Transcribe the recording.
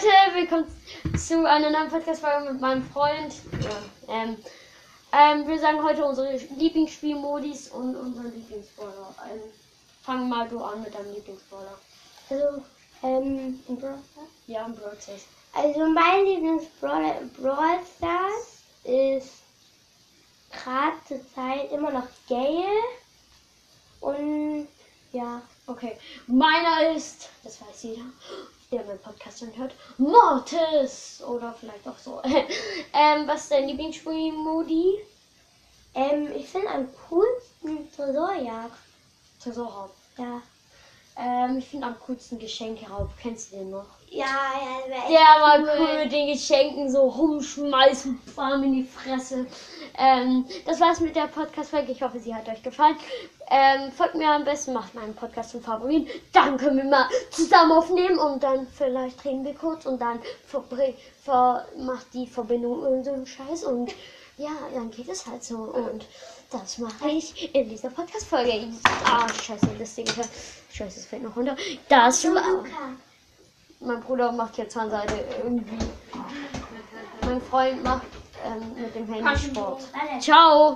Leute, willkommen zu einer neuen Podcast-Folge mit meinem Freund. Ja, ähm, ähm, wir sagen heute unsere Lieblingsspielmodis und unseren Lieblingsbrawler. Ähm, fang mal du an mit deinem Lieblingsbrawler. Also, ähm, in Brawl? Ja, im Brawl Stars. Also mein Lieblingsbrawler in Brawl Stars ist gerade zur Zeit immer noch Gale. Und ja, Okay, meiner ist, das weiß jeder, der meinen Podcast hört, Mortis. Oder vielleicht auch so. ähm, was ist dein Lieblingsspielmodi? ähm, ich finde am coolsten Tresorjagd. Tresorraub. Ja. Ähm, ich finde am coolsten Geschenkeraub. Kennst du den noch? Ja, ja, das Der war cool mit den Geschenken so rumschmeißen, bam in die Fresse. Ähm, das war's mit der Podcast-Folge. Ich hoffe, sie hat euch gefallen. Ähm, folgt mir am besten, macht meinen Podcast zum Favorit. Dann können wir mal zusammen aufnehmen und dann vielleicht reden wir kurz und dann macht die Verbindung und so einen Scheiß und ja, dann geht es halt so und das mache ich in dieser Podcast-Folge. Ah, scheiße, das Ding Scheiße, es fällt noch runter. Das war. Mein Bruder macht jetzt Zahnseide irgendwie. Mein Freund macht ähm, mit dem Handy Sport. Ciao!